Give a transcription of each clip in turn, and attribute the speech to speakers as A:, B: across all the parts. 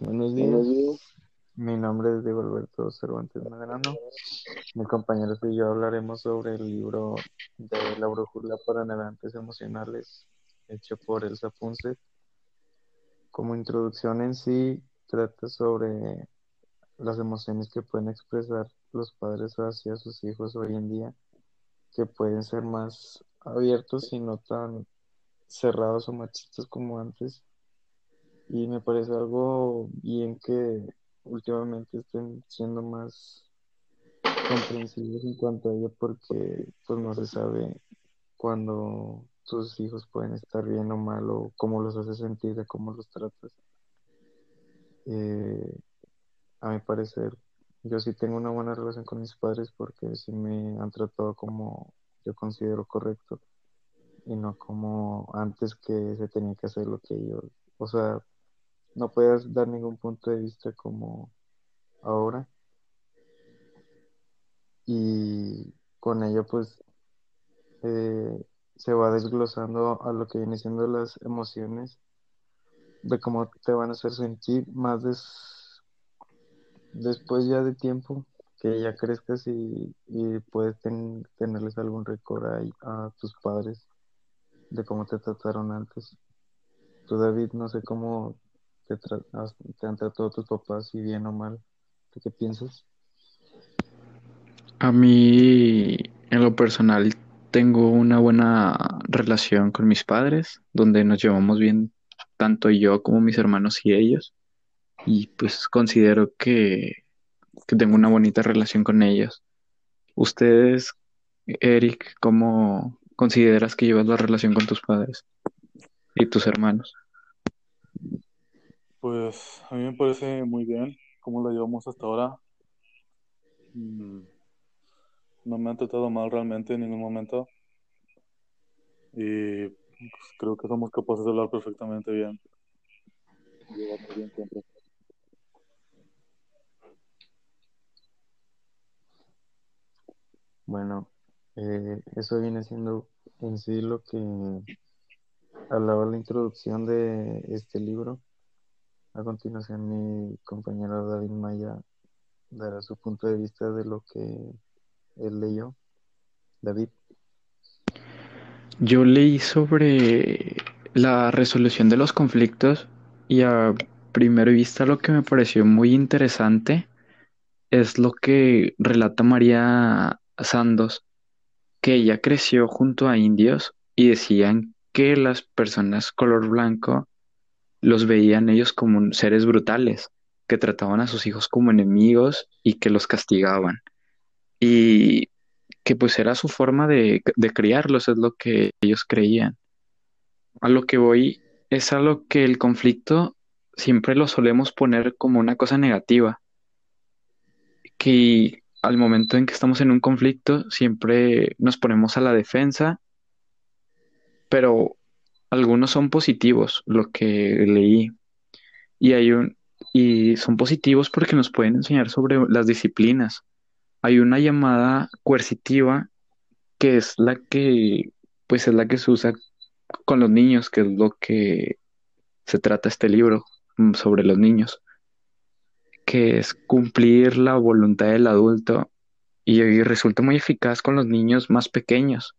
A: Buenos días, mi nombre es Diego Alberto Cervantes Medrano. Mi compañero y yo hablaremos sobre el libro de La brújula para navegantes emocionales, hecho por Elsa Punset. Como introducción en sí, trata sobre las emociones que pueden expresar los padres hacia sus hijos hoy en día, que pueden ser más abiertos y no tan cerrados o machistas como antes y me parece algo bien que últimamente estén siendo más comprensivos en cuanto a ello porque pues no se sabe cuando tus hijos pueden estar bien o mal o cómo los haces sentir, de cómo los tratas. Eh, a mi parecer, yo sí tengo una buena relación con mis padres porque sí me han tratado como yo considero correcto y no como antes que se tenía que hacer lo que ellos, o sea, no puedes dar ningún punto de vista como ahora. Y con ello pues eh, se va desglosando a lo que viene siendo las emociones, de cómo te van a hacer sentir más después ya de tiempo que ya crezcas y, puedes tenerles algún récord a tus padres de cómo te trataron antes. Tú David, no sé cómo te, han tratado tus papás, si bien o mal. ¿Tú qué piensas?
B: A mí, en lo personal, tengo una buena relación con mis padres, donde nos llevamos bien tanto yo como mis hermanos y ellos. Y pues considero que, que tengo una bonita relación con ellos. Ustedes, Eric, ¿cómo consideras que llevas la relación con tus padres y tus hermanos?
C: Pues a mí me parece muy bien cómo lo llevamos hasta ahora. Mm, no me han tratado mal realmente en ningún momento. Y pues, creo que somos capaces de hablar perfectamente bien.
A: Bueno, eh, eso viene siendo en sí lo que hablaba la introducción de este libro a continuación, mi compañero David Maya dará su punto de vista de lo que él leyó. David.
B: Yo leí sobre la resolución de los conflictos y a primera vista lo que me pareció muy interesante es lo que relata María Sandos, que ella creció junto a indios y decían que las personas color blanco los veían ellos como seres brutales, que trataban a sus hijos como enemigos y que los castigaban. Y que pues era su forma de, de criarlos, es lo que ellos creían. A lo que voy es a lo que el conflicto siempre lo solemos poner como una cosa negativa. Que al momento en que estamos en un conflicto siempre nos ponemos a la defensa, pero algunos son positivos, lo que leí. Y hay un, y son positivos porque nos pueden enseñar sobre las disciplinas. Hay una llamada coercitiva que es la que, pues es la que se usa con los niños, que es lo que se trata este libro mm, sobre los niños, que es cumplir la voluntad del adulto y, y resulta muy eficaz con los niños más pequeños.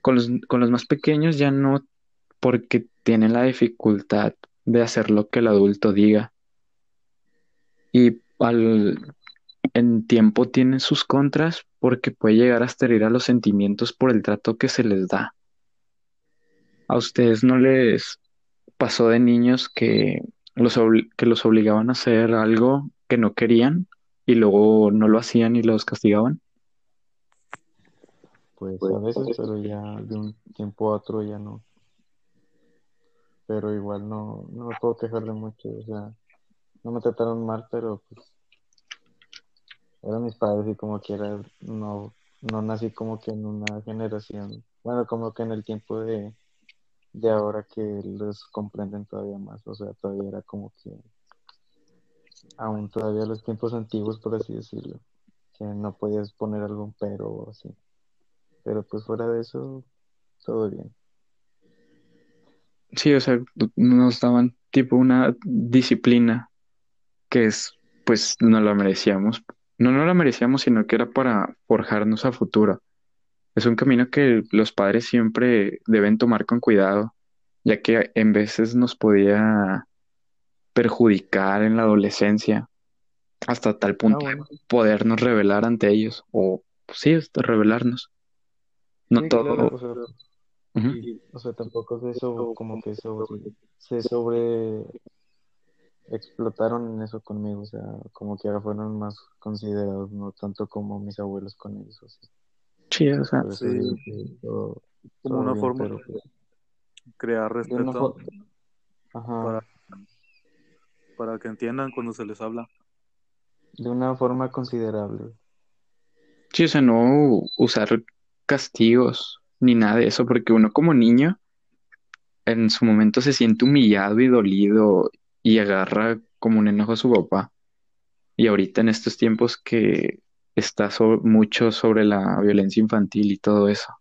B: Con los, con los más pequeños ya no porque tienen la dificultad de hacer lo que el adulto diga. Y al, en tiempo tienen sus contras porque puede llegar a herir a los sentimientos por el trato que se les da. ¿A ustedes no les pasó de niños que los, que los obligaban a hacer algo que no querían y luego no lo hacían y los castigaban?
A: Pues a veces, pero ya de un tiempo a otro ya no pero igual no, no me puedo quejar de mucho, o sea, no me trataron mal, pero pues eran mis padres y como quiera, no, no nací como que en una generación, bueno, como que en el tiempo de, de ahora que los comprenden todavía más, o sea, todavía era como que aún todavía los tiempos antiguos, por así decirlo, que no podías poner algún pero o así. Pero pues fuera de eso, todo bien.
B: Sí, o sea, nos daban tipo una disciplina que es, pues, no la merecíamos. No, no la merecíamos, sino que era para forjarnos a futuro. Es un camino que los padres siempre deben tomar con cuidado, ya que en veces nos podía perjudicar en la adolescencia hasta tal punto
A: Ah, bueno.
B: de podernos revelar ante ellos o sí, hasta revelarnos. No
A: Sí,
B: todo.
A: claro, o y, o sea, tampoco se eso como que sobre, se sobre explotaron en eso conmigo, o sea, como que ahora fueron más considerados, no tanto como mis abuelos con ellos, o sea,
B: Sí, o sea,
C: Sí.
A: todo, todo
C: una
A: bien,
C: forma
A: pero
C: de
A: pues,
C: crear respeto
A: ajá,
C: para, para que entiendan cuando se les habla.
A: de una forma considerable.
B: sí, o sea, no usar castigos ni nada de eso, porque uno como niño en su momento se siente humillado y dolido y agarra como un enojo a su papá. Y ahorita en estos tiempos que está mucho sobre la violencia infantil y todo eso.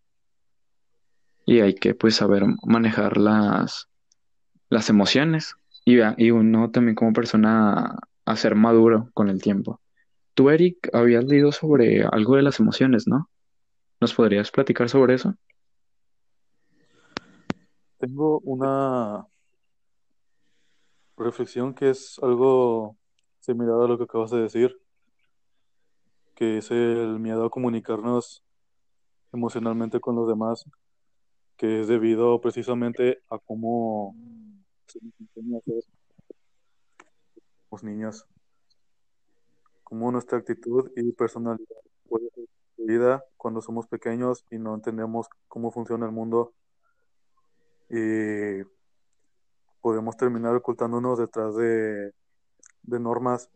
B: Y hay que pues saber manejar las, las emociones y, y uno también como persona a ser maduro con el tiempo. Tú, Eric, habías leído sobre algo de las emociones, ¿no? ¿Nos podrías platicar sobre eso?
C: Tengo una reflexión que es algo similar a lo que acabas de decir, que es el miedo a comunicarnos emocionalmente con los demás, que es debido precisamente a cómo se nos enseña los niños, cómo nuestra actitud y personalidad puede ser destruida cuando somos pequeños y no entendemos cómo funciona el mundo y podemos terminar ocultándonos detrás de, de normas,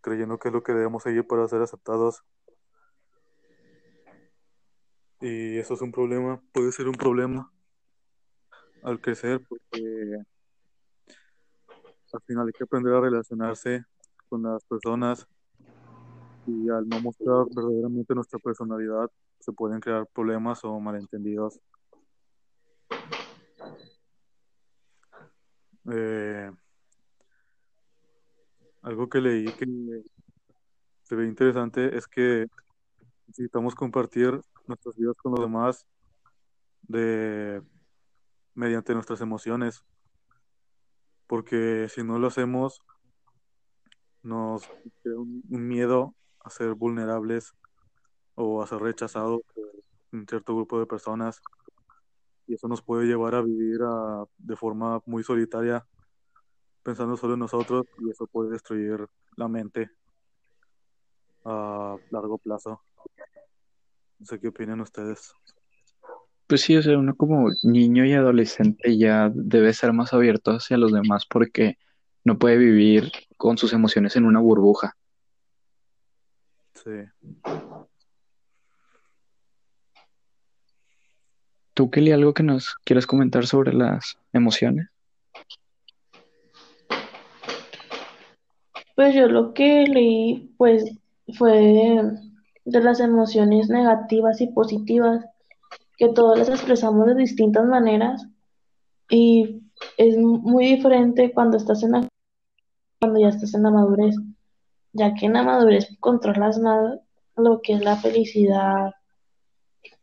C: creyendo que es lo que debemos seguir para ser aceptados. Y eso es un problema, puede ser un problema al crecer, porque al final hay que aprender a relacionarse con las personas y al no mostrar verdaderamente nuestra personalidad se pueden crear problemas o malentendidos. Eh, algo que leí que se ve interesante es que necesitamos compartir nuestras vidas con los demás de mediante nuestras emociones, porque si no lo hacemos nos crea un, un miedo a ser vulnerables o a ser rechazados por un cierto grupo de personas y eso nos puede llevar a vivir a- de forma muy solitaria pensando solo en nosotros y eso puede destruir la mente a largo plazo. No sé qué opinan ustedes.
B: Pues sí, o sea, uno como niño y adolescente ya debe ser más abierto hacia los demás porque no puede vivir con sus emociones en una burbuja.
C: Sí.
B: ¿Tú, Kelly, algo que nos quieras comentar sobre las emociones?
D: Pues yo lo que leí, pues, fue de las emociones negativas y positivas, que todas las expresamos de distintas maneras y es muy diferente cuando estás en la, cuando ya estás en la madurez, ya que en la madurez controlas más lo que es la felicidad,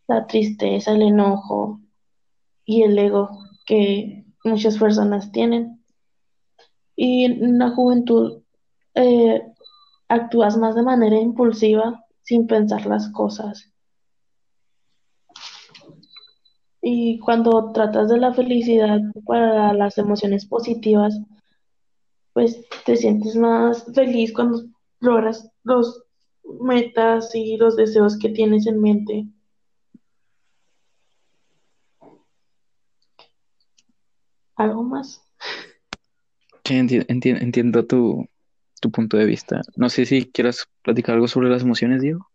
D: la tristeza, el enojo y el ego que muchas personas tienen. Y en la juventud eh, actúas más de manera impulsiva sin pensar las cosas. Y cuando tratas de la felicidad para las emociones positivas, pues te sientes más feliz cuando logras los metas y los deseos que tienes en mente. ¿Algo más?
B: Sí, enti- enti- entiendo tu, tu punto de vista. No sé si quieras platicar algo sobre las emociones, Diego.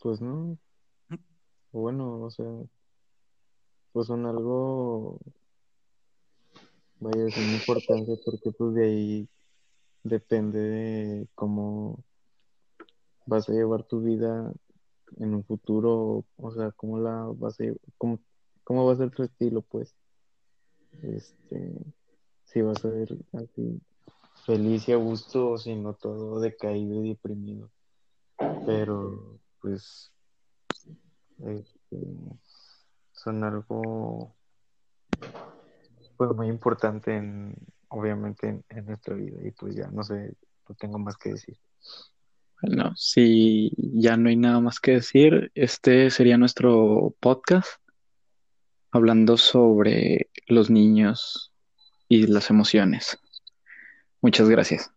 A: Pues no, bueno, o sea, pues son algo, vaya, sin importancia porque pues de ahí depende de cómo vas a llevar tu vida en un futuro, o sea, cómo la vas a, cómo, cómo va a ser tu estilo, pues. Este, si vas a ver así feliz y a gusto o si no todo decaído y deprimido. Pero pues este, son algo pues muy importante en obviamente en, en nuestra vida y pues ya no sé, no tengo más que decir.
B: Bueno, si ya no hay nada más que decir, este sería nuestro podcast hablando sobre los niños y las emociones. Muchas gracias.